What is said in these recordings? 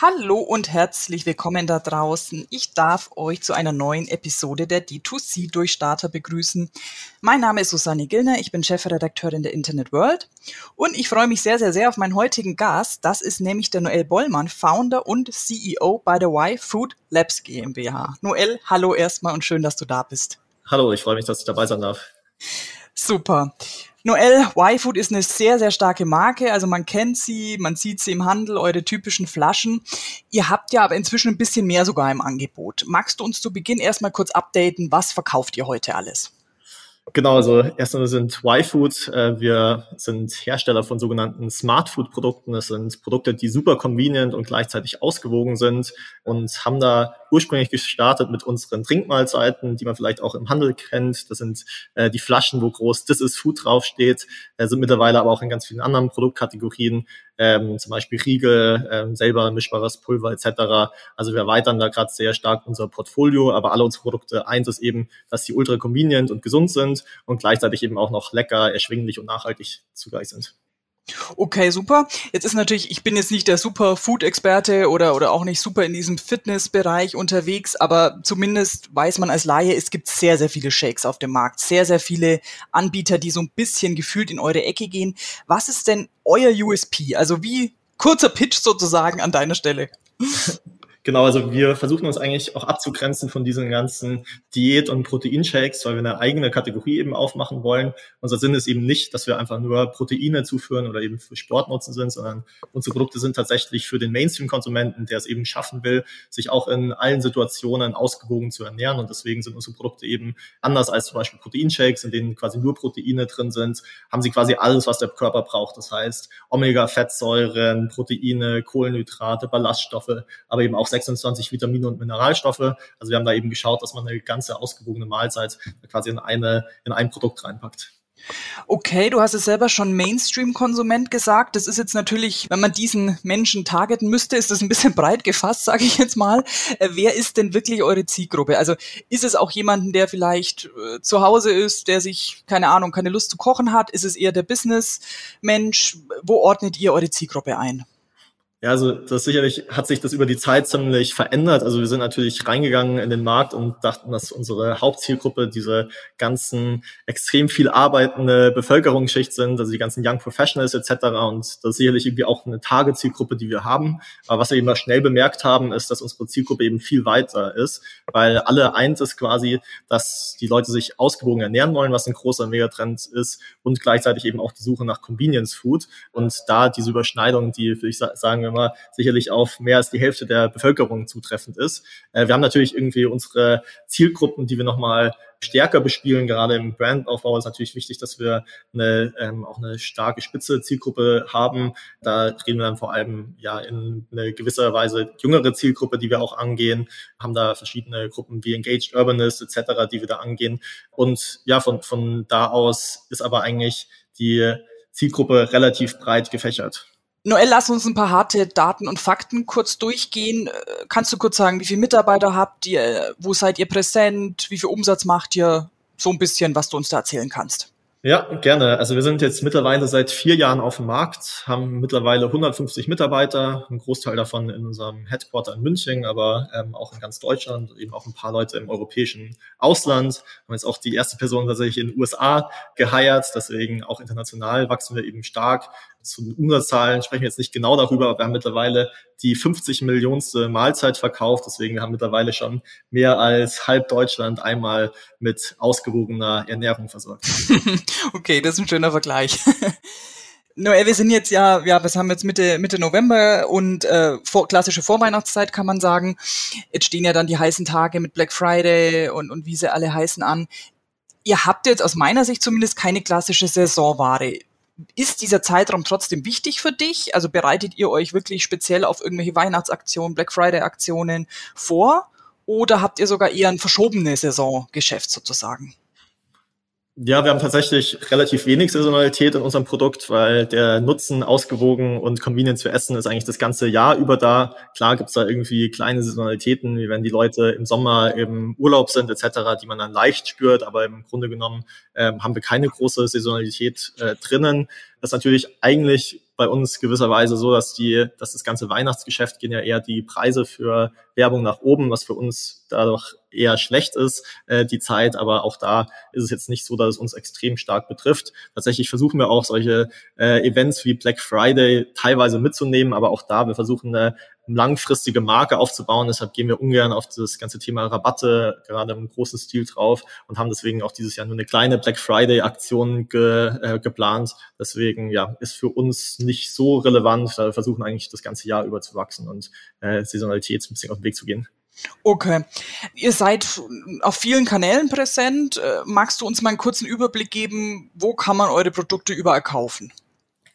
Hallo und herzlich willkommen da draußen. Ich darf euch zu einer neuen Episode der D2C Durchstarter begrüßen. Mein Name ist Susanne Gillner, ich bin Chefredakteurin der Internet World und ich freue mich sehr, sehr, sehr auf meinen heutigen Gast. Das ist nämlich der Noel Bollmann, Founder und CEO bei der Y Food Labs GmbH. Noel, hallo erstmal und schön, dass du da bist. Hallo, ich freue mich, dass ich dabei sein darf. Super. Noel, Y-Food ist eine sehr, sehr starke Marke. Also man kennt sie, man sieht sie im Handel, eure typischen Flaschen. Ihr habt ja aber inzwischen ein bisschen mehr sogar im Angebot. Magst du uns zu Beginn erstmal kurz updaten, was verkauft ihr heute alles? Genau, also erstmal sind Y-Food. Äh, wir sind Hersteller von sogenannten Smart Food Produkten. Das sind Produkte, die super convenient und gleichzeitig ausgewogen sind und haben da ursprünglich gestartet mit unseren Trinkmahlzeiten, die man vielleicht auch im Handel kennt. Das sind äh, die Flaschen, wo groß This is Food draufsteht, äh, sind mittlerweile aber auch in ganz vielen anderen Produktkategorien, ähm, zum Beispiel Riegel, ähm, selber mischbares Pulver etc. Also wir erweitern da gerade sehr stark unser Portfolio, aber alle unsere Produkte, eins ist eben, dass sie ultra convenient und gesund sind und gleichzeitig eben auch noch lecker, erschwinglich und nachhaltig zugleich sind. Okay, super. Jetzt ist natürlich, ich bin jetzt nicht der super Food-Experte oder, oder auch nicht super in diesem Fitnessbereich unterwegs, aber zumindest weiß man als Laie, es gibt sehr, sehr viele Shakes auf dem Markt, sehr, sehr viele Anbieter, die so ein bisschen gefühlt in eure Ecke gehen. Was ist denn euer USP? Also wie kurzer Pitch sozusagen an deiner Stelle? Genau, also wir versuchen uns eigentlich auch abzugrenzen von diesen ganzen Diät- und Proteinshakes, weil wir eine eigene Kategorie eben aufmachen wollen. Unser Sinn ist eben nicht, dass wir einfach nur Proteine zuführen oder eben für Sportnutzen sind, sondern unsere Produkte sind tatsächlich für den Mainstream-Konsumenten, der es eben schaffen will, sich auch in allen Situationen ausgewogen zu ernähren. Und deswegen sind unsere Produkte eben anders als zum Beispiel Proteinshakes, in denen quasi nur Proteine drin sind, haben sie quasi alles, was der Körper braucht. Das heißt Omega-Fettsäuren, Proteine, Kohlenhydrate, Ballaststoffe, aber eben auch 26 Vitamine und Mineralstoffe. Also wir haben da eben geschaut, dass man eine ganze ausgewogene Mahlzeit quasi in eine, in ein Produkt reinpackt. Okay, du hast es selber schon Mainstream-Konsument gesagt. Das ist jetzt natürlich, wenn man diesen Menschen targeten müsste, ist das ein bisschen breit gefasst, sage ich jetzt mal. Äh, wer ist denn wirklich eure Zielgruppe? Also ist es auch jemanden, der vielleicht äh, zu Hause ist, der sich, keine Ahnung, keine Lust zu kochen hat? Ist es eher der Business-Mensch? Wo ordnet ihr eure Zielgruppe ein? Ja, also das sicherlich hat sich das über die Zeit ziemlich verändert. Also wir sind natürlich reingegangen in den Markt und dachten, dass unsere Hauptzielgruppe diese ganzen extrem viel arbeitende Bevölkerungsschicht sind, also die ganzen Young Professionals etc. Und das ist sicherlich irgendwie auch eine Tagezielgruppe, die wir haben. Aber was wir eben schnell bemerkt haben, ist, dass unsere Zielgruppe eben viel weiter ist, weil alle eint ist quasi, dass die Leute sich ausgewogen ernähren wollen, was ein großer Megatrend ist und gleichzeitig eben auch die Suche nach Convenience Food. Und da diese Überschneidung, die, würde ich sagen, immer sicherlich auf mehr als die Hälfte der Bevölkerung zutreffend ist. Äh, wir haben natürlich irgendwie unsere Zielgruppen, die wir nochmal stärker bespielen. Gerade im Brandaufbau ist natürlich wichtig, dass wir eine, ähm, auch eine starke spitze Zielgruppe haben. Da reden wir dann vor allem ja in eine gewisser Weise jüngere Zielgruppe, die wir auch angehen, haben da verschiedene Gruppen wie Engaged Urbanists etc., die wir da angehen. Und ja, von, von da aus ist aber eigentlich die Zielgruppe relativ breit gefächert. Noel, lass uns ein paar harte Daten und Fakten kurz durchgehen. Äh, kannst du kurz sagen, wie viele Mitarbeiter habt ihr? Wo seid ihr präsent? Wie viel Umsatz macht ihr? So ein bisschen, was du uns da erzählen kannst. Ja, gerne. Also wir sind jetzt mittlerweile seit vier Jahren auf dem Markt, haben mittlerweile 150 Mitarbeiter, ein Großteil davon in unserem Headquarter in München, aber ähm, auch in ganz Deutschland, eben auch ein paar Leute im europäischen Ausland. Haben jetzt auch die erste Person tatsächlich in den USA geheiert, deswegen auch international wachsen wir eben stark zu den Umsatzzahlen sprechen wir jetzt nicht genau darüber, aber wir haben mittlerweile die 50 Millionste Mahlzeit verkauft. Deswegen wir mittlerweile schon mehr als halb Deutschland einmal mit ausgewogener Ernährung versorgt. okay, das ist ein schöner Vergleich. Noel, wir sind jetzt ja, ja, was haben wir jetzt Mitte, Mitte November und äh, vor, klassische Vorweihnachtszeit kann man sagen. Jetzt stehen ja dann die heißen Tage mit Black Friday und, und wie sie alle heißen an. Ihr habt jetzt aus meiner Sicht zumindest keine klassische Saisonware ist dieser Zeitraum trotzdem wichtig für dich? Also bereitet ihr euch wirklich speziell auf irgendwelche Weihnachtsaktionen, Black Friday Aktionen vor? Oder habt ihr sogar eher ein verschobenes Saisongeschäft sozusagen? Ja, wir haben tatsächlich relativ wenig Saisonalität in unserem Produkt, weil der Nutzen ausgewogen und convenient zu essen ist eigentlich das ganze Jahr über da. Klar gibt's da irgendwie kleine Saisonalitäten, wie wenn die Leute im Sommer im Urlaub sind etc., die man dann leicht spürt, aber im Grunde genommen ähm, haben wir keine große Saisonalität äh, drinnen. Das ist natürlich eigentlich bei uns gewisserweise so, dass die, dass das ganze Weihnachtsgeschäft gehen ja eher die Preise für Werbung nach oben, was für uns dadurch eher schlecht ist, äh, die Zeit. Aber auch da ist es jetzt nicht so, dass es uns extrem stark betrifft. Tatsächlich versuchen wir auch solche äh, Events wie Black Friday teilweise mitzunehmen, aber auch da, wir versuchen eine langfristige Marke aufzubauen. Deshalb gehen wir ungern auf das ganze Thema Rabatte gerade im großen Stil drauf und haben deswegen auch dieses Jahr nur eine kleine Black Friday Aktion ge, äh, geplant. Deswegen ja, ist für uns nicht so relevant. Da wir versuchen eigentlich das ganze Jahr über zu wachsen und äh, Saisonalität ein bisschen auf den Weg zu gehen. Okay. Ihr seid auf vielen Kanälen präsent. Äh, magst du uns mal einen kurzen Überblick geben, wo kann man eure Produkte überall kaufen?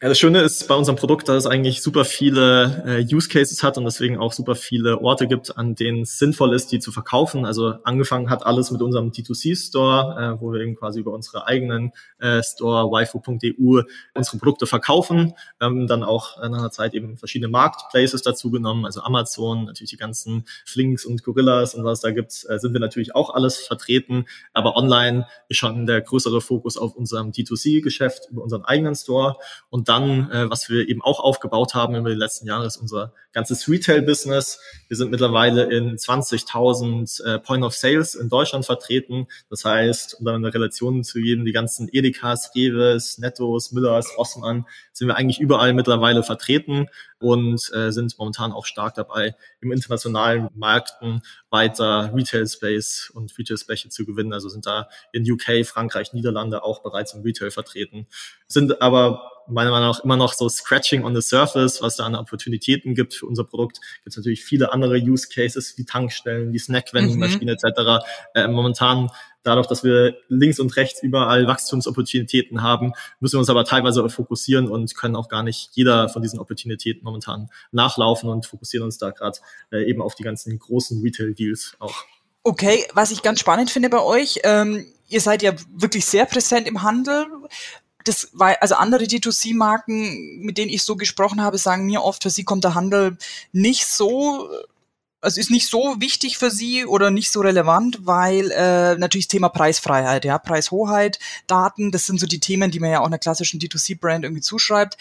Ja, das Schöne ist bei unserem Produkt, dass es eigentlich super viele äh, Use Cases hat und deswegen auch super viele Orte gibt, an denen es sinnvoll ist, die zu verkaufen. Also angefangen hat alles mit unserem D2C-Store, äh, wo wir eben quasi über unsere eigenen äh, Store, waifu.eu, unsere Produkte verkaufen. Ähm, dann auch nach einer Zeit eben verschiedene Marketplaces dazu genommen, also Amazon, natürlich die ganzen Flinks und Gorillas und was da gibt, äh, sind wir natürlich auch alles vertreten. Aber online ist schon der größere Fokus auf unserem D2C-Geschäft über unseren eigenen Store und dann, äh, was wir eben auch aufgebaut haben über die letzten Jahre, ist unser ganzes Retail-Business. Wir sind mittlerweile in 20.000 äh, Point of Sales in Deutschland vertreten. Das heißt, um dann eine Relation zu jedem, die ganzen Edekas, Reves, Nettos, Müllers, Rossmann, sind wir eigentlich überall mittlerweile vertreten und äh, sind momentan auch stark dabei, im internationalen Märkten weiter Retail Space und Retail Space zu gewinnen. Also sind da in UK, Frankreich, Niederlande auch bereits im Retail vertreten, sind aber meiner Meinung nach immer noch so Scratching on the Surface, was da an Opportunitäten gibt für unser Produkt. Gibt es natürlich viele andere Use Cases wie Tankstellen, wie Snack-Vending-Maschine mhm. etc. Äh, momentan dadurch, dass wir links und rechts überall Wachstumsopportunitäten haben, müssen wir uns aber teilweise fokussieren und können auch gar nicht jeder von diesen Opportunitäten momentan nachlaufen und fokussieren uns da gerade äh, eben auf die ganzen großen Retail-Deals auch. Okay, was ich ganz spannend finde bei euch, ähm, ihr seid ja wirklich sehr präsent im Handel das war, also andere D2C-Marken, mit denen ich so gesprochen habe, sagen mir oft, für sie kommt der Handel nicht so also ist nicht so wichtig für sie oder nicht so relevant, weil äh, natürlich das Thema Preisfreiheit, ja, Preishoheit, Daten, das sind so die Themen, die man ja auch einer klassischen D2C-Brand irgendwie zuschreibt.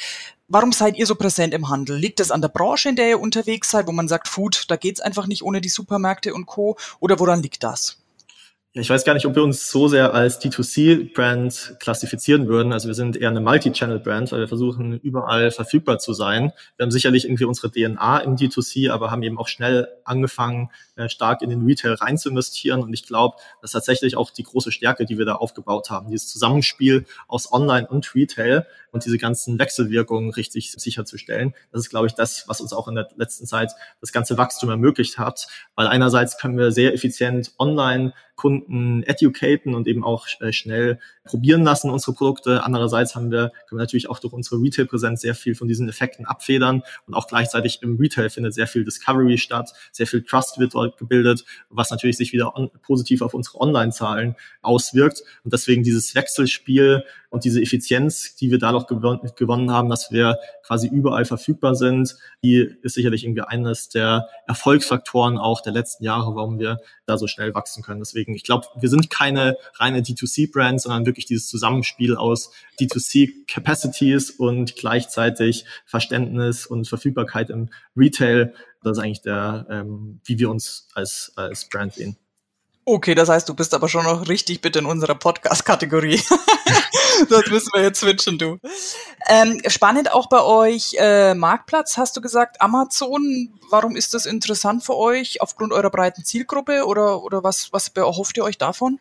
Warum seid ihr so präsent im Handel? Liegt das an der Branche, in der ihr unterwegs seid, wo man sagt, Food, da geht's einfach nicht ohne die Supermärkte und Co. Oder woran liegt das? Ich weiß gar nicht, ob wir uns so sehr als D2C-Brand klassifizieren würden. Also wir sind eher eine Multi-Channel-Brand, weil wir versuchen, überall verfügbar zu sein. Wir haben sicherlich irgendwie unsere DNA im D2C, aber haben eben auch schnell angefangen, äh, stark in den Retail rein zu investieren. Und ich glaube, das ist tatsächlich auch die große Stärke, die wir da aufgebaut haben. Dieses Zusammenspiel aus Online und Retail und diese ganzen Wechselwirkungen richtig sicherzustellen. Das ist, glaube ich, das, was uns auch in der letzten Zeit das ganze Wachstum ermöglicht hat. Weil einerseits können wir sehr effizient online Kunden educaten und eben auch äh, schnell probieren lassen unsere Produkte. Andererseits haben wir, können wir natürlich auch durch unsere Retail-Präsenz sehr viel von diesen Effekten abfedern und auch gleichzeitig im Retail findet sehr viel Discovery statt, sehr viel Trust wird dort gebildet, was natürlich sich wieder on, positiv auf unsere Online-Zahlen auswirkt. Und deswegen dieses Wechselspiel und diese Effizienz, die wir dadurch gewon gewonnen haben, dass wir quasi überall verfügbar sind, die ist sicherlich irgendwie eines der Erfolgsfaktoren auch der letzten Jahre, warum wir da so schnell wachsen können. Deswegen, ich glaube, wir sind keine reine D2C-Brand, sondern wirklich dieses Zusammenspiel aus D2C-Capacities und gleichzeitig Verständnis und Verfügbarkeit im Retail. Das ist eigentlich der, ähm, wie wir uns als, als Brand sehen. Okay, das heißt, du bist aber schon noch richtig bitte in unserer Podcast-Kategorie. das müssen wir jetzt switchen, du. Ähm, spannend auch bei euch äh, Marktplatz, hast du gesagt, Amazon. Warum ist das interessant für euch? Aufgrund eurer breiten Zielgruppe oder, oder was, was erhofft ihr euch davon?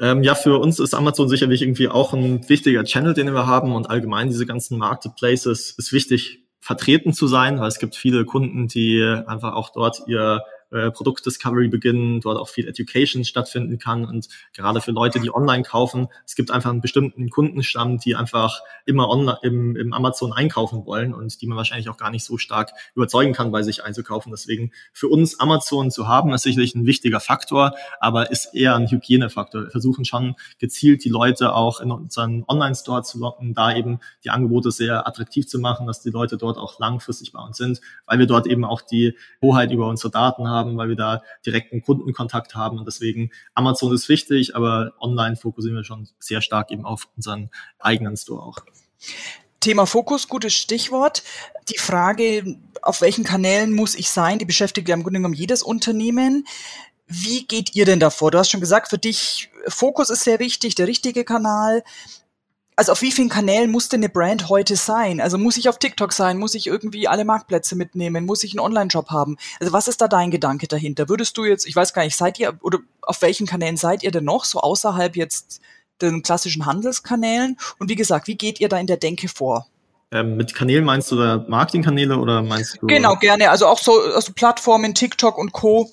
Ähm, ja, für uns ist Amazon sicherlich irgendwie auch ein wichtiger Channel, den wir haben und allgemein diese ganzen Marketplaces ist wichtig vertreten zu sein, weil es gibt viele Kunden, die einfach auch dort ihr äh, Produktdiscovery beginnen, dort auch viel Education stattfinden kann und gerade für Leute, die online kaufen, es gibt einfach einen bestimmten Kundenstamm, die einfach immer online im, im Amazon einkaufen wollen und die man wahrscheinlich auch gar nicht so stark überzeugen kann, bei sich einzukaufen. Deswegen für uns Amazon zu haben, ist sicherlich ein wichtiger Faktor, aber ist eher ein Hygienefaktor. Wir versuchen schon gezielt die Leute auch in unseren Online-Store zu locken, da eben die Angebote sehr attraktiv zu machen, dass die Leute dort auch langfristig bei uns sind, weil wir dort eben auch die Hoheit über unsere Daten haben, weil wir da direkten Kundenkontakt haben und deswegen Amazon ist wichtig, aber online fokussieren wir schon sehr stark eben auf unseren eigenen Store auch. Thema Fokus, gutes Stichwort. Die Frage, auf welchen Kanälen muss ich sein, die beschäftigt ja im Grunde genommen jedes Unternehmen. Wie geht ihr denn davor? Du hast schon gesagt, für dich Fokus ist sehr wichtig, der richtige Kanal. Also auf wie vielen Kanälen muss denn eine Brand heute sein? Also muss ich auf TikTok sein? Muss ich irgendwie alle Marktplätze mitnehmen? Muss ich einen Online-Shop haben? Also was ist da dein Gedanke dahinter? Würdest du jetzt, ich weiß gar nicht, seid ihr oder auf welchen Kanälen seid ihr denn noch so außerhalb jetzt den klassischen Handelskanälen? Und wie gesagt, wie geht ihr da in der Denke vor? Ähm, mit Kanälen meinst du da Marketingkanäle oder meinst du? Genau, gerne. Also auch so also Plattformen, TikTok und Co.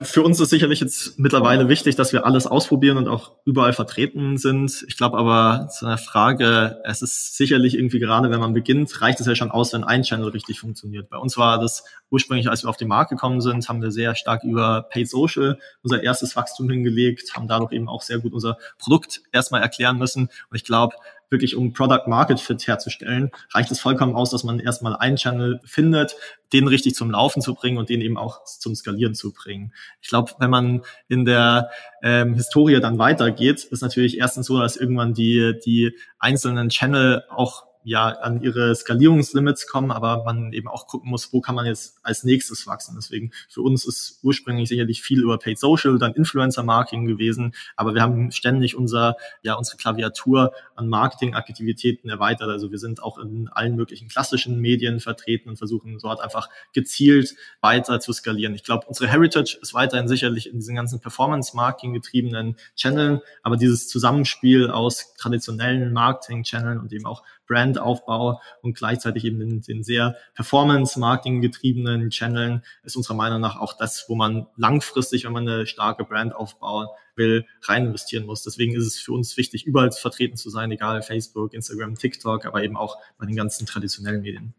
Für uns ist sicherlich jetzt mittlerweile wichtig, dass wir alles ausprobieren und auch überall vertreten sind. Ich glaube aber zu einer Frage, es ist sicherlich irgendwie gerade, wenn man beginnt, reicht es ja schon aus, wenn ein Channel richtig funktioniert. Bei uns war das ursprünglich, als wir auf den Markt gekommen sind, haben wir sehr stark über Paid Social unser erstes Wachstum hingelegt, haben dadurch eben auch sehr gut unser Produkt erstmal erklären müssen. Und ich glaube, wirklich um Product Market Fit herzustellen, reicht es vollkommen aus, dass man erstmal einen Channel findet, den richtig zum Laufen zu bringen und den eben auch zum Skalieren zu bringen. Ich glaube, wenn man in der ähm, Historie dann weitergeht, ist natürlich erstens so, dass irgendwann die, die einzelnen Channel auch ja an ihre Skalierungslimits kommen, aber man eben auch gucken muss, wo kann man jetzt als nächstes wachsen. Deswegen für uns ist ursprünglich sicherlich viel über Paid Social, dann Influencer Marketing gewesen, aber wir haben ständig unser ja unsere Klaviatur an Marketingaktivitäten erweitert. Also wir sind auch in allen möglichen klassischen Medien vertreten und versuchen dort einfach gezielt weiter zu skalieren. Ich glaube, unsere Heritage ist weiterhin sicherlich in diesen ganzen Performance Marketing getriebenen Channeln, aber dieses Zusammenspiel aus traditionellen Marketing Channeln und eben auch Brandaufbau und gleichzeitig eben den, den sehr Performance-Marketing getriebenen Channeln ist unserer Meinung nach auch das, wo man langfristig, wenn man eine starke Brand aufbauen will, rein investieren muss. Deswegen ist es für uns wichtig, überall vertreten zu sein, egal Facebook, Instagram, TikTok, aber eben auch bei den ganzen traditionellen Medien.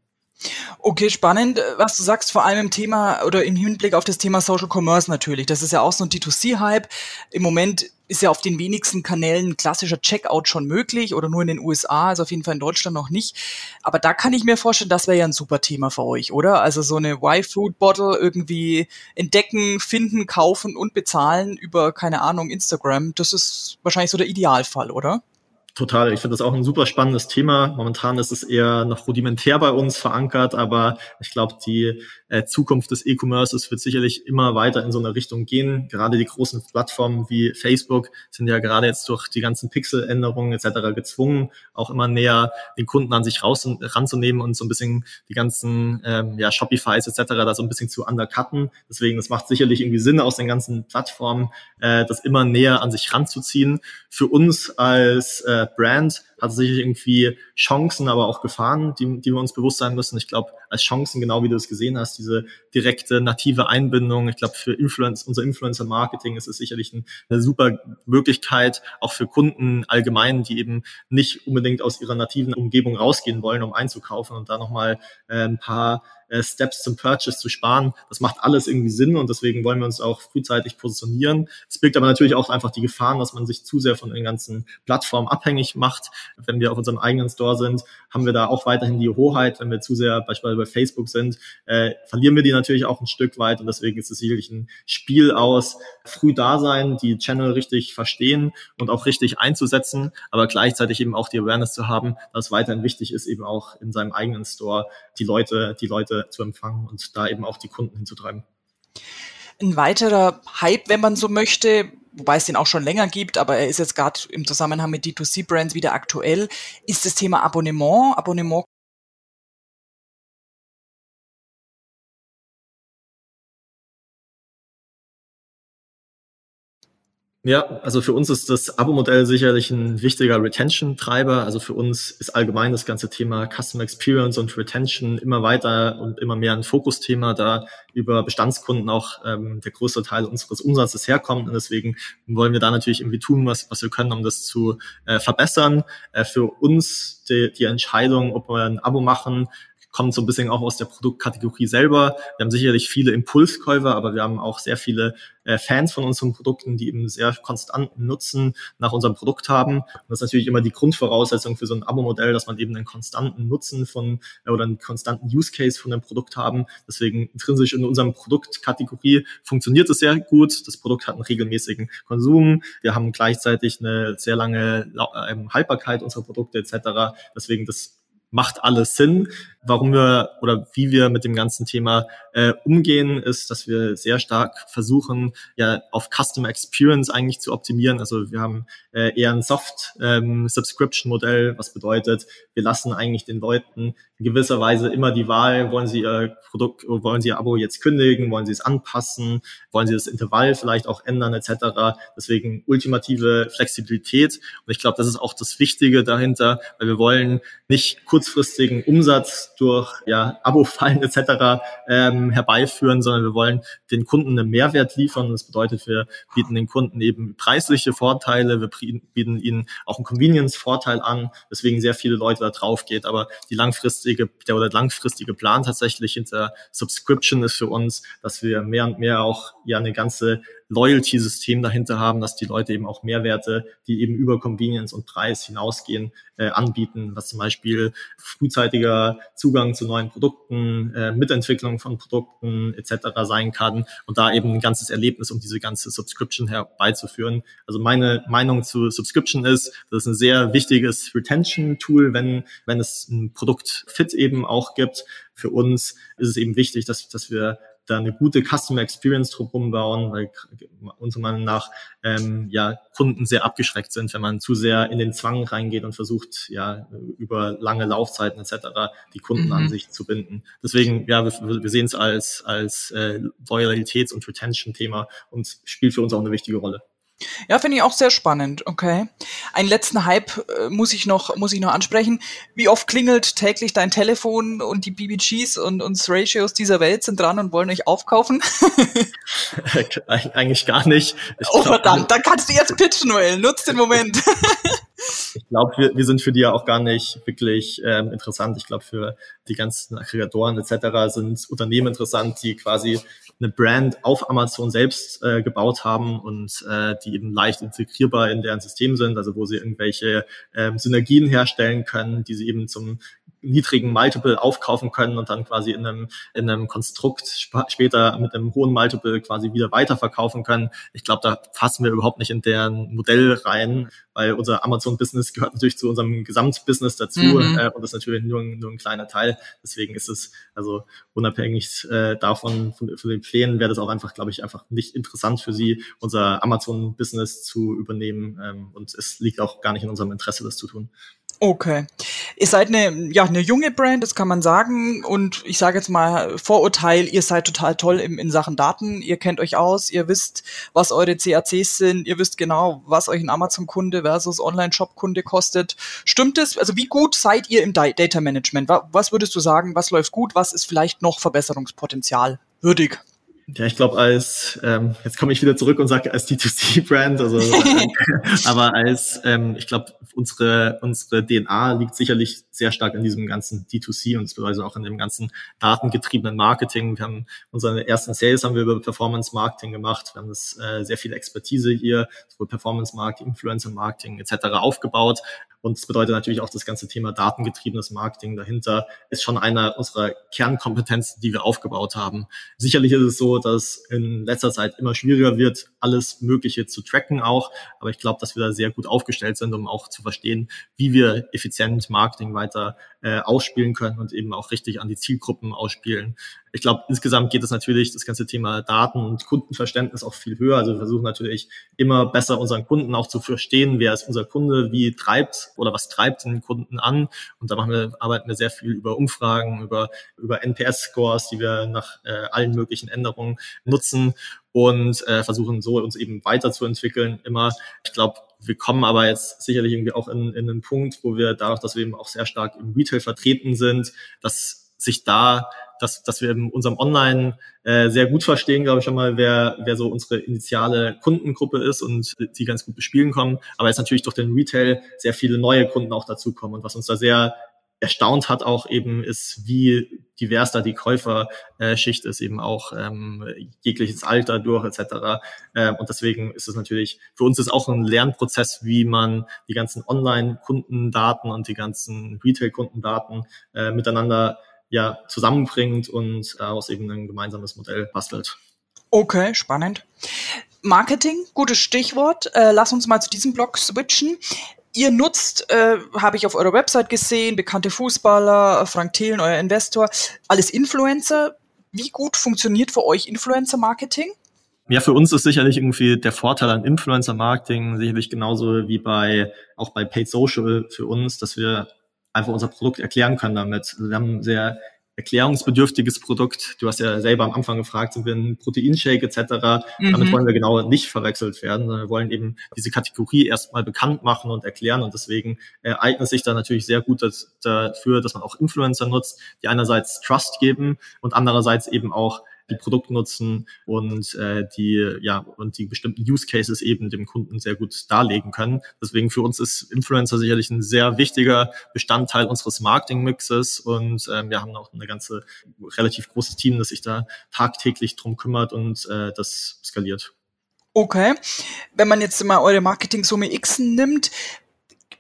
Okay, spannend, was du sagst, vor allem im Thema oder im Hinblick auf das Thema Social Commerce natürlich. Das ist ja auch so ein D2C-Hype. Im Moment ist ja auf den wenigsten Kanälen klassischer Checkout schon möglich oder nur in den USA, also auf jeden Fall in Deutschland noch nicht. Aber da kann ich mir vorstellen, das wäre ja ein super Thema für euch, oder? Also so eine Y-Food-Bottle irgendwie entdecken, finden, kaufen und bezahlen über, keine Ahnung, Instagram. Das ist wahrscheinlich so der Idealfall, oder? Total. Ich finde das auch ein super spannendes Thema. Momentan ist es eher noch rudimentär bei uns verankert, aber ich glaube, die äh, Zukunft des E-Commerces wird sicherlich immer weiter in so eine Richtung gehen. Gerade die großen Plattformen wie Facebook sind ja gerade jetzt durch die ganzen Pixel-Änderungen etc. gezwungen, auch immer näher den Kunden an sich raus ranzunehmen und so ein bisschen die ganzen ähm, ja, Shopifys etc. da so ein bisschen zu undercutten. Deswegen, es macht sicherlich irgendwie Sinn aus den ganzen Plattformen, äh, das immer näher an sich ranzuziehen. Für uns als äh, Brand hat sicherlich irgendwie Chancen, aber auch Gefahren, die, die wir uns bewusst sein müssen. Ich glaube, als Chancen, genau wie du es gesehen hast, diese direkte native Einbindung. Ich glaube, für Influence, unser Influencer-Marketing ist es sicherlich ein, eine super Möglichkeit, auch für Kunden allgemein, die eben nicht unbedingt aus ihrer nativen Umgebung rausgehen wollen, um einzukaufen und da nochmal äh, ein paar äh, Steps zum Purchase zu sparen. Das macht alles irgendwie Sinn und deswegen wollen wir uns auch frühzeitig positionieren. Es birgt aber natürlich auch einfach die Gefahren, dass man sich zu sehr von den ganzen Plattformen abhängig macht. Wenn wir auf unserem eigenen Store sind, haben wir da auch weiterhin die Hoheit. Wenn wir zu sehr beispielsweise bei Facebook sind, äh, verlieren wir die natürlich auch ein Stück weit und deswegen ist es sicherlich ein Spiel aus früh da sein, die Channel richtig verstehen und auch richtig einzusetzen, aber gleichzeitig eben auch die Awareness zu haben, dass weiterhin wichtig ist, eben auch in seinem eigenen Store die Leute, die Leute zu empfangen und da eben auch die Kunden hinzutreiben. Ein weiterer Hype, wenn man so möchte, wobei es den auch schon länger gibt, aber er ist jetzt gerade im Zusammenhang mit D2C-Brands wieder aktuell, ist das Thema Abonnement. Abonnement Ja, also für uns ist das Abo-Modell sicherlich ein wichtiger Retention-Treiber. Also für uns ist allgemein das ganze Thema Customer Experience und Retention immer weiter und immer mehr ein Fokusthema, da über Bestandskunden auch ähm, der größte Teil unseres Umsatzes herkommt. Und deswegen wollen wir da natürlich irgendwie tun, was, was wir können, um das zu äh, verbessern. Äh, für uns die, die Entscheidung, ob wir ein Abo machen, kommt so ein bisschen auch aus der Produktkategorie selber. Wir haben sicherlich viele Impulskäufer, aber wir haben auch sehr viele äh, Fans von unseren Produkten, die eben sehr konstanten Nutzen nach unserem Produkt haben. Und das ist natürlich immer die Grundvoraussetzung für so ein Abo-Modell, dass man eben einen konstanten Nutzen von äh, oder einen konstanten Use Case von dem Produkt haben. Deswegen intrinsisch in unserem Produktkategorie funktioniert es sehr gut. Das Produkt hat einen regelmäßigen Konsum. Wir haben gleichzeitig eine sehr lange äh, Haltbarkeit unserer Produkte etc. Deswegen das macht alles Sinn. Warum wir oder wie wir mit dem ganzen Thema äh, umgehen, ist, dass wir sehr stark versuchen, ja auf Customer Experience eigentlich zu optimieren. Also wir haben äh, eher ein Soft ähm, Subscription Modell, was bedeutet, wir lassen eigentlich den Leuten in gewisser Weise immer die Wahl, wollen sie ihr Produkt, wollen sie ihr Abo jetzt kündigen, wollen sie es anpassen, wollen sie das Intervall vielleicht auch ändern etc. Deswegen ultimative Flexibilität. Und ich glaube, das ist auch das Wichtige dahinter, weil wir wollen nicht kurzfristigen Umsatz durch ja, Abo-Fallen etc. Ähm, herbeiführen, sondern wir wollen den Kunden einen Mehrwert liefern. Das bedeutet, wir bieten den Kunden eben preisliche Vorteile, wir bieten ihnen auch einen Convenience-Vorteil an, weswegen sehr viele Leute da drauf geht. Aber die langfristige, der oder langfristige Plan tatsächlich hinter Subscription ist für uns, dass wir mehr und mehr auch ja eine ganze Loyalty-System dahinter haben, dass die Leute eben auch Mehrwerte, die eben über Convenience und Preis hinausgehen, äh, anbieten, was zum Beispiel frühzeitiger Zugang zu neuen Produkten, äh, Mitentwicklung von Produkten etc. sein kann und da eben ein ganzes Erlebnis, um diese ganze Subscription herbeizuführen. Also meine Meinung zu Subscription ist, das ist ein sehr wichtiges Retention-Tool, wenn, wenn es ein Produkt Fit eben auch gibt. Für uns ist es eben wichtig, dass, dass wir da eine gute Customer Experience drumherum bauen, weil unserer Meinung nach ähm, ja Kunden sehr abgeschreckt sind, wenn man zu sehr in den Zwang reingeht und versucht, ja über lange Laufzeiten etc. die Kunden mhm. an sich zu binden. Deswegen, ja, wir, wir sehen es als als äh, Loyalitäts- und Retention-Thema und spielt für uns auch eine wichtige Rolle. Ja, finde ich auch sehr spannend. Okay. Einen letzten Hype äh, muss ich noch muss ich noch ansprechen. Wie oft klingelt täglich dein Telefon und die BBGs und uns Ratios dieser Welt sind dran und wollen euch aufkaufen? Eigentlich gar nicht. Ich oh glaub, verdammt, dann kannst du jetzt pitchen, Noel. Nutz den Moment. ich glaube, wir, wir sind für die ja auch gar nicht wirklich ähm, interessant. Ich glaube, für die ganzen Aggregatoren etc. sind Unternehmen interessant, die quasi eine Brand auf Amazon selbst äh, gebaut haben und äh, die eben leicht integrierbar in deren System sind, also wo sie irgendwelche ähm, Synergien herstellen können, die sie eben zum niedrigen Multiple aufkaufen können und dann quasi in einem, in einem Konstrukt sp später mit einem hohen Multiple quasi wieder weiterverkaufen können. Ich glaube, da fassen wir überhaupt nicht in deren Modell rein, weil unser Amazon-Business gehört natürlich zu unserem Gesamtbusiness dazu mhm. äh, und das ist natürlich nur, nur ein kleiner Teil. Deswegen ist es also unabhängig äh, davon, von, von den Plänen, wäre das auch einfach, glaube ich, einfach nicht interessant für sie, unser Amazon-Business zu übernehmen ähm, und es liegt auch gar nicht in unserem Interesse, das zu tun. Okay. Ihr seid eine, ja, eine junge Brand, das kann man sagen. Und ich sage jetzt mal Vorurteil, ihr seid total toll in, in Sachen Daten. Ihr kennt euch aus, ihr wisst, was eure CACs sind, ihr wisst genau, was euch ein Amazon-Kunde versus Online-Shop-Kunde kostet. Stimmt es? Also wie gut seid ihr im Data Management? Was würdest du sagen, was läuft gut, was ist vielleicht noch Verbesserungspotenzial würdig? Ja, ich glaube, als ähm, jetzt komme ich wieder zurück und sage als D2C-Brand, also aber als ähm, ich glaube, unsere unsere DNA liegt sicherlich sehr stark in diesem ganzen D2C und beziehungsweise auch in dem ganzen datengetriebenen Marketing. Wir haben unsere ersten Sales haben wir über Performance Marketing gemacht. Wir haben das äh, sehr viel Expertise hier, sowohl Performance Marketing, Influencer Marketing etc. aufgebaut und das bedeutet natürlich auch das ganze Thema datengetriebenes Marketing dahinter ist schon einer unserer Kernkompetenzen, die wir aufgebaut haben. Sicherlich ist es so, dass in letzter Zeit immer schwieriger wird, alles Mögliche zu tracken auch. Aber ich glaube, dass wir da sehr gut aufgestellt sind, um auch zu verstehen, wie wir effizient Marketing weiter äh, ausspielen können und eben auch richtig an die Zielgruppen ausspielen. Ich glaube, insgesamt geht es natürlich das ganze Thema Daten und Kundenverständnis auch viel höher. Also wir versuchen natürlich immer besser unseren Kunden auch zu verstehen, wer ist unser Kunde, wie treibt oder was treibt den Kunden an. Und da machen wir, arbeiten wir sehr viel über Umfragen, über, über NPS-Scores, die wir nach äh, allen möglichen Änderungen nutzen und äh, versuchen so uns eben weiterzuentwickeln. Immer, ich glaube, wir kommen aber jetzt sicherlich irgendwie auch in, in einen Punkt, wo wir dadurch, dass wir eben auch sehr stark im Retail vertreten sind, dass sich da dass, dass wir in unserem Online äh, sehr gut verstehen, glaube ich schon mal, wer, wer so unsere initiale Kundengruppe ist und die ganz gut bespielen kommen. Aber jetzt natürlich durch den Retail sehr viele neue Kunden auch dazukommen. Und was uns da sehr erstaunt hat auch eben ist, wie divers da die Käuferschicht ist, eben auch ähm, jegliches Alter durch etc. Ähm, und deswegen ist es natürlich, für uns ist auch ein Lernprozess, wie man die ganzen Online-Kundendaten und die ganzen Retail-Kundendaten äh, miteinander ja zusammenbringt und daraus eben ein gemeinsames Modell bastelt. Okay, spannend. Marketing, gutes Stichwort. Äh, lass uns mal zu diesem Blog switchen. Ihr nutzt, äh, habe ich auf eurer Website gesehen, bekannte Fußballer, Frank Thelen, euer Investor, alles Influencer. Wie gut funktioniert für euch Influencer-Marketing? Ja, für uns ist sicherlich irgendwie der Vorteil an Influencer-Marketing sicherlich genauso wie bei auch bei Paid Social für uns, dass wir einfach unser Produkt erklären können damit. Also wir haben ein sehr erklärungsbedürftiges Produkt. Du hast ja selber am Anfang gefragt, sind wir ein Proteinshake etc. Mhm. Damit wollen wir genau nicht verwechselt werden. Wir wollen eben diese Kategorie erstmal bekannt machen und erklären und deswegen äh, eignet sich da natürlich sehr gut das, dafür, dass man auch Influencer nutzt, die einerseits Trust geben und andererseits eben auch die Produktnutzen und äh, die ja und die bestimmten Use Cases eben dem Kunden sehr gut darlegen können. Deswegen für uns ist Influencer sicherlich ein sehr wichtiger Bestandteil unseres Marketing-Mixes und äh, wir haben auch eine ganze relativ großes Team, das sich da tagtäglich drum kümmert und äh, das skaliert. Okay. Wenn man jetzt mal eure Marketing-Summe X nimmt,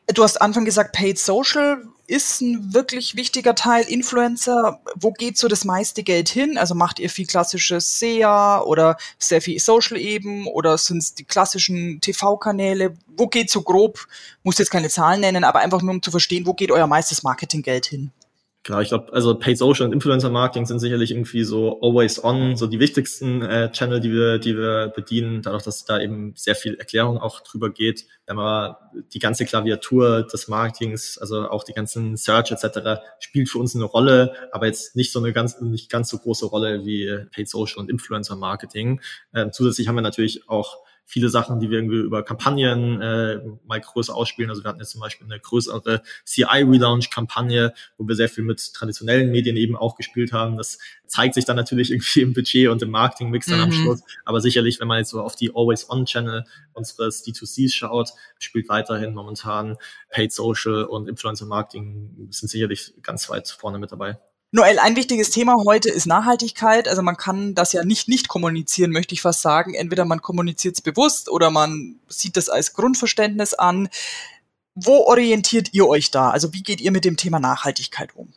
du hast Anfang gesagt, Paid Social ist ein wirklich wichtiger Teil. Influencer, wo geht so das meiste Geld hin? Also macht ihr viel klassisches SEA oder sehr viel Social eben oder sind es die klassischen TV-Kanäle? Wo geht so grob, muss jetzt keine Zahlen nennen, aber einfach nur um zu verstehen, wo geht euer meistes Marketinggeld hin? Genau, ich glaube, also Paid Social und Influencer Marketing sind sicherlich irgendwie so always on, so die wichtigsten äh, Channel, die wir, die wir bedienen, dadurch, dass da eben sehr viel Erklärung auch drüber geht. Wenn man die ganze Klaviatur des Marketings, also auch die ganzen Search etc. spielt für uns eine Rolle, aber jetzt nicht so eine ganz, nicht ganz so große Rolle wie Paid Social und Influencer Marketing. Ähm, zusätzlich haben wir natürlich auch viele Sachen, die wir irgendwie über Kampagnen äh, mal größer ausspielen. Also wir hatten jetzt zum Beispiel eine größere CI-Relaunch-Kampagne, wo wir sehr viel mit traditionellen Medien eben auch gespielt haben. Das zeigt sich dann natürlich irgendwie im Budget und im Marketing-Mix dann mhm. am Schluss. Aber sicherlich, wenn man jetzt so auf die Always-On-Channel unseres D2Cs schaut, spielt weiterhin momentan Paid Social und Influencer-Marketing sind sicherlich ganz weit vorne mit dabei. Noel, ein wichtiges Thema heute ist Nachhaltigkeit. Also man kann das ja nicht nicht kommunizieren, möchte ich fast sagen. Entweder man kommuniziert es bewusst oder man sieht das als Grundverständnis an. Wo orientiert ihr euch da? Also wie geht ihr mit dem Thema Nachhaltigkeit um?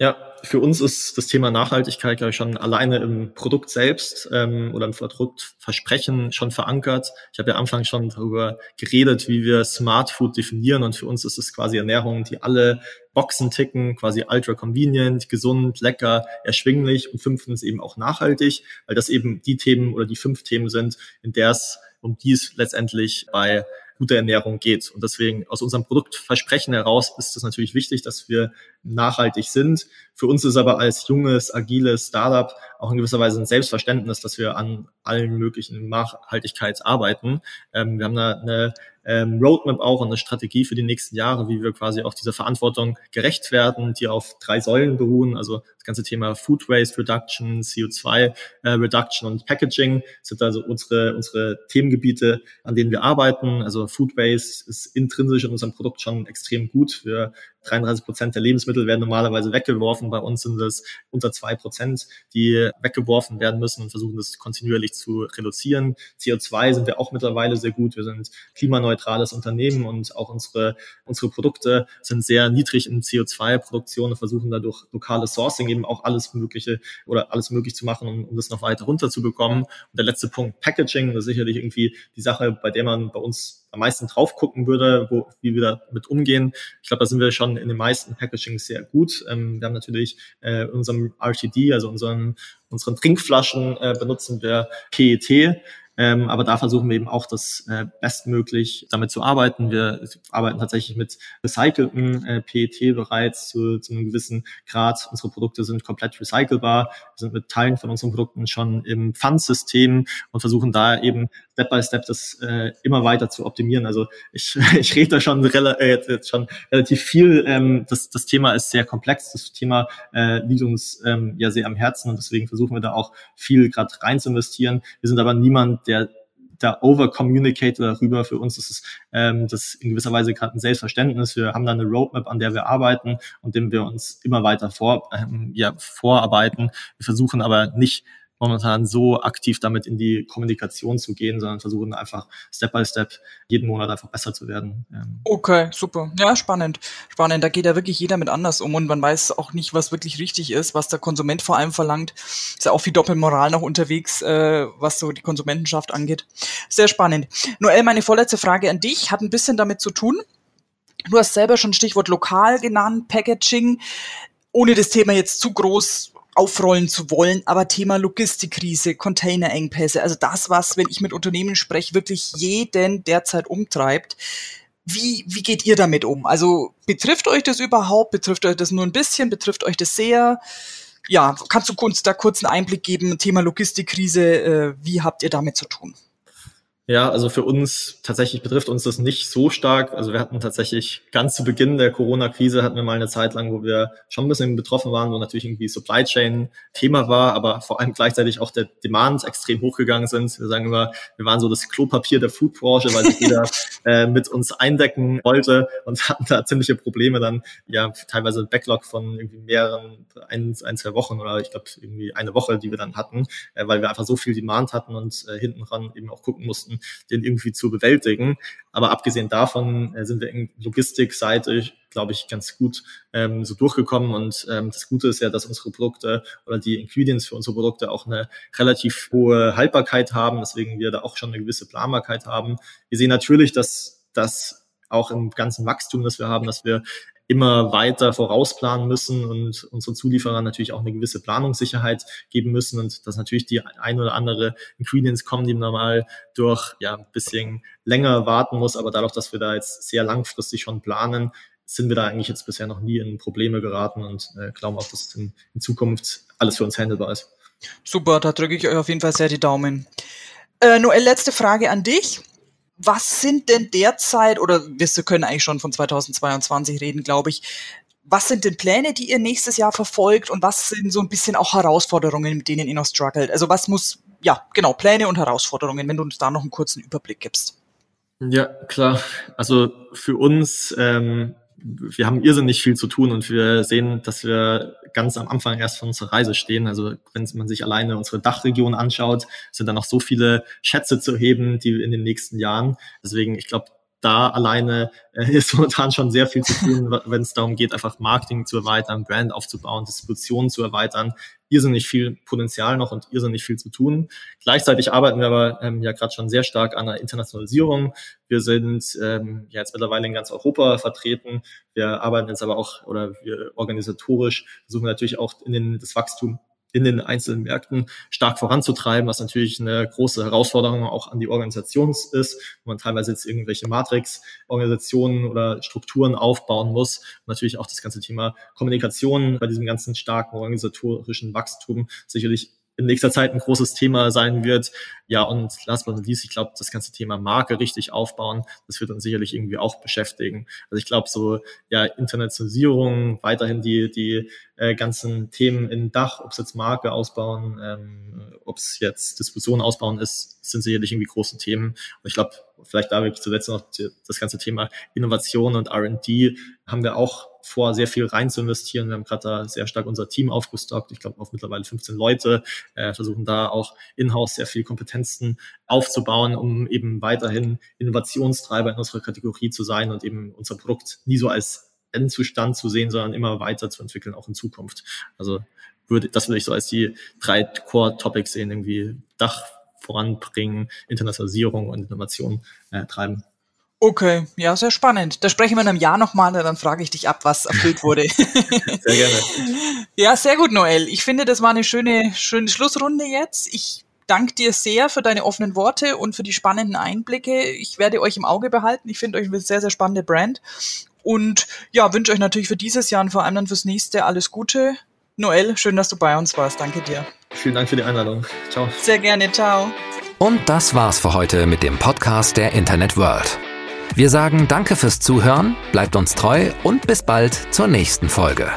Ja, für uns ist das Thema Nachhaltigkeit, glaube ich, schon alleine im Produkt selbst ähm, oder im Produktversprechen schon verankert. Ich habe ja am Anfang schon darüber geredet, wie wir Smart Food definieren und für uns ist es quasi Ernährung, die alle Boxen ticken, quasi ultra convenient, gesund, lecker, erschwinglich und fünftens eben auch nachhaltig, weil das eben die Themen oder die fünf Themen sind, in der es um die es letztendlich bei gute Ernährung geht. Und deswegen aus unserem Produktversprechen heraus ist es natürlich wichtig, dass wir nachhaltig sind. Für uns ist aber als junges, agiles Startup auch in gewisser Weise ein Selbstverständnis, dass wir an allen möglichen Nachhaltigkeit arbeiten. Ähm, wir haben da eine ähm, Roadmap auch und eine Strategie für die nächsten Jahre, wie wir quasi auch dieser Verantwortung gerecht werden, die auf drei Säulen beruhen. Also das ganze Thema Food Waste Reduction, CO2 äh, Reduction und Packaging sind also unsere, unsere Themengebiete, an denen wir arbeiten. Also Food Waste ist intrinsisch in unserem Produkt schon extrem gut. Wir 33 Prozent der Lebensmittel werden normalerweise weggeworfen. Bei uns sind es unter zwei Prozent, die weggeworfen werden müssen und versuchen das kontinuierlich zu reduzieren. CO2 sind wir auch mittlerweile sehr gut. Wir sind klimaneutral klimaneutrales Unternehmen und auch unsere, unsere Produkte sind sehr niedrig in CO2-Produktion und versuchen dadurch lokale Sourcing eben auch alles Mögliche oder alles möglich zu machen, um, um das noch weiter runterzubekommen. Und der letzte Punkt, Packaging, das ist sicherlich irgendwie die Sache, bei der man bei uns am meisten drauf gucken würde, wo, wie wir damit umgehen. Ich glaube, da sind wir schon in den meisten Packaging sehr gut. Ähm, wir haben natürlich äh, unserem RTD, also unseren, unseren Trinkflaschen äh, benutzen wir PET. Ähm, aber da versuchen wir eben auch das äh, bestmöglich damit zu arbeiten. Wir arbeiten tatsächlich mit recycelten äh, PET bereits zu, zu einem gewissen Grad. Unsere Produkte sind komplett recycelbar. Wir sind mit Teilen von unseren Produkten schon im Pfandsystem und versuchen da eben Step by Step das äh, immer weiter zu optimieren. Also ich, ich rede da schon, rela äh, jetzt schon relativ viel. Ähm, das, das Thema ist sehr komplex. Das Thema äh, liegt uns ähm, ja sehr am Herzen und deswegen versuchen wir da auch viel gerade rein zu investieren. Wir sind aber niemand, der der over-communicate darüber. Für uns ist es ähm, das in gewisser Weise gerade ein Selbstverständnis. Wir haben da eine Roadmap, an der wir arbeiten und dem wir uns immer weiter vor, ähm, ja, vorarbeiten. Wir versuchen aber nicht momentan so aktiv damit in die Kommunikation zu gehen, sondern versuchen einfach Step by Step jeden Monat einfach besser zu werden. Ähm. Okay, super. Ja, spannend. Spannend. Da geht ja wirklich jeder mit anders um und man weiß auch nicht, was wirklich richtig ist, was der Konsument vor allem verlangt. Ist ja auch viel Doppelmoral noch unterwegs, äh, was so die Konsumentenschaft angeht. Sehr spannend. Noel, meine vorletzte Frage an dich hat ein bisschen damit zu tun. Du hast selber schon Stichwort lokal genannt, Packaging ohne das Thema jetzt zu groß aufrollen zu wollen, aber Thema Logistikkrise, Containerengpässe, also das, was, wenn ich mit Unternehmen spreche, wirklich jeden derzeit umtreibt. Wie, wie geht ihr damit um? Also betrifft euch das überhaupt? Betrifft euch das nur ein bisschen? Betrifft euch das sehr? Ja, kannst du uns da kurz einen Einblick geben? Thema Logistikkrise, äh, wie habt ihr damit zu tun? Ja, also für uns tatsächlich betrifft uns das nicht so stark. Also wir hatten tatsächlich ganz zu Beginn der Corona-Krise hatten wir mal eine Zeit lang, wo wir schon ein bisschen betroffen waren, wo natürlich irgendwie Supply Chain Thema war, aber vor allem gleichzeitig auch der Demand extrem hochgegangen sind. Wir sagen immer, wir waren so das Klopapier der Foodbranche, weil sich jeder äh, mit uns eindecken wollte und hatten da ziemliche Probleme dann, ja, teilweise ein Backlog von irgendwie mehreren, ein, ein zwei Wochen oder ich glaube irgendwie eine Woche, die wir dann hatten, äh, weil wir einfach so viel Demand hatten und äh, hinten dran eben auch gucken mussten, den irgendwie zu bewältigen. Aber abgesehen davon äh, sind wir in Logistikseite, glaube ich, ganz gut ähm, so durchgekommen. Und ähm, das Gute ist ja, dass unsere Produkte oder die Ingredients für unsere Produkte auch eine relativ hohe Haltbarkeit haben, deswegen wir da auch schon eine gewisse Planbarkeit haben. Wir sehen natürlich, dass das auch im ganzen Wachstum, das wir haben, dass wir immer weiter vorausplanen müssen und unsere Zulieferer natürlich auch eine gewisse Planungssicherheit geben müssen und dass natürlich die ein oder andere Ingredients kommen, die man mal durch ja ein bisschen länger warten muss, aber dadurch, dass wir da jetzt sehr langfristig schon planen, sind wir da eigentlich jetzt bisher noch nie in Probleme geraten und äh, glauben auch, dass in, in Zukunft alles für uns handelbar ist. Super, da drücke ich euch auf jeden Fall sehr die Daumen. Äh, Noel, letzte Frage an dich was sind denn derzeit, oder wir können eigentlich schon von 2022 reden, glaube ich, was sind denn Pläne, die ihr nächstes Jahr verfolgt und was sind so ein bisschen auch Herausforderungen, mit denen ihr noch struggelt? Also was muss, ja, genau, Pläne und Herausforderungen, wenn du uns da noch einen kurzen Überblick gibst. Ja, klar. Also für uns ähm, wir haben irrsinnig viel zu tun und wir sehen, dass wir ganz am Anfang erst von unserer Reise stehen. Also wenn man sich alleine unsere Dachregion anschaut, sind da noch so viele Schätze zu heben, die in den nächsten Jahren. Deswegen, ich glaube, da alleine äh, ist momentan schon sehr viel zu tun, wenn es darum geht, einfach Marketing zu erweitern, Brand aufzubauen, Distribution zu erweitern. Irrsinnig viel Potenzial noch und irrsinnig viel zu tun. Gleichzeitig arbeiten wir aber ähm, ja gerade schon sehr stark an der Internationalisierung. Wir sind ähm, ja jetzt mittlerweile in ganz Europa vertreten. Wir arbeiten jetzt aber auch oder wir organisatorisch versuchen natürlich auch in den, das Wachstum in den einzelnen Märkten stark voranzutreiben, was natürlich eine große Herausforderung auch an die Organisation ist, wo man teilweise jetzt irgendwelche Matrix-Organisationen oder Strukturen aufbauen muss. Und natürlich auch das ganze Thema Kommunikation bei diesem ganzen starken organisatorischen Wachstum sicherlich in nächster Zeit ein großes Thema sein wird. Ja, und last but not least, ich glaube, das ganze Thema Marke richtig aufbauen, das wird uns sicherlich irgendwie auch beschäftigen. Also ich glaube, so ja, Internationalisierung, weiterhin die, die äh, ganzen Themen in Dach, ob es jetzt Marke ausbauen, ähm, ob es jetzt Diskussionen ausbauen ist, sind sicherlich irgendwie große Themen. Und ich glaube, vielleicht da wirklich zuletzt noch das ganze Thema Innovation und R&D haben wir auch vor, sehr viel rein zu investieren. Wir haben gerade da sehr stark unser Team aufgestockt. Ich glaube, auf mittlerweile 15 Leute, äh, versuchen da auch in-house sehr viel Kompetenzen aufzubauen, um eben weiterhin Innovationstreiber in unserer Kategorie zu sein und eben unser Produkt nie so als Endzustand zu sehen, sondern immer weiter zu entwickeln, auch in Zukunft. Also würde, das würde ich so als die drei Core-Topics sehen, irgendwie Dach voranbringen, Internationalisierung und Innovation äh, treiben. Okay, ja, sehr spannend. Da sprechen wir in einem Jahr nochmal, dann frage ich dich ab, was erfüllt wurde. sehr gerne. Ja, sehr gut, Noel. Ich finde, das war eine schöne, schöne Schlussrunde jetzt. Ich danke dir sehr für deine offenen Worte und für die spannenden Einblicke. Ich werde euch im Auge behalten. Ich finde euch eine sehr, sehr spannende Brand. Und ja, wünsche euch natürlich für dieses Jahr und vor allem dann fürs nächste alles Gute. Noel, schön, dass du bei uns warst. Danke dir. Vielen Dank für die Einladung. Ciao. Sehr gerne. Ciao. Und das war's für heute mit dem Podcast der Internet World. Wir sagen Danke fürs Zuhören, bleibt uns treu und bis bald zur nächsten Folge.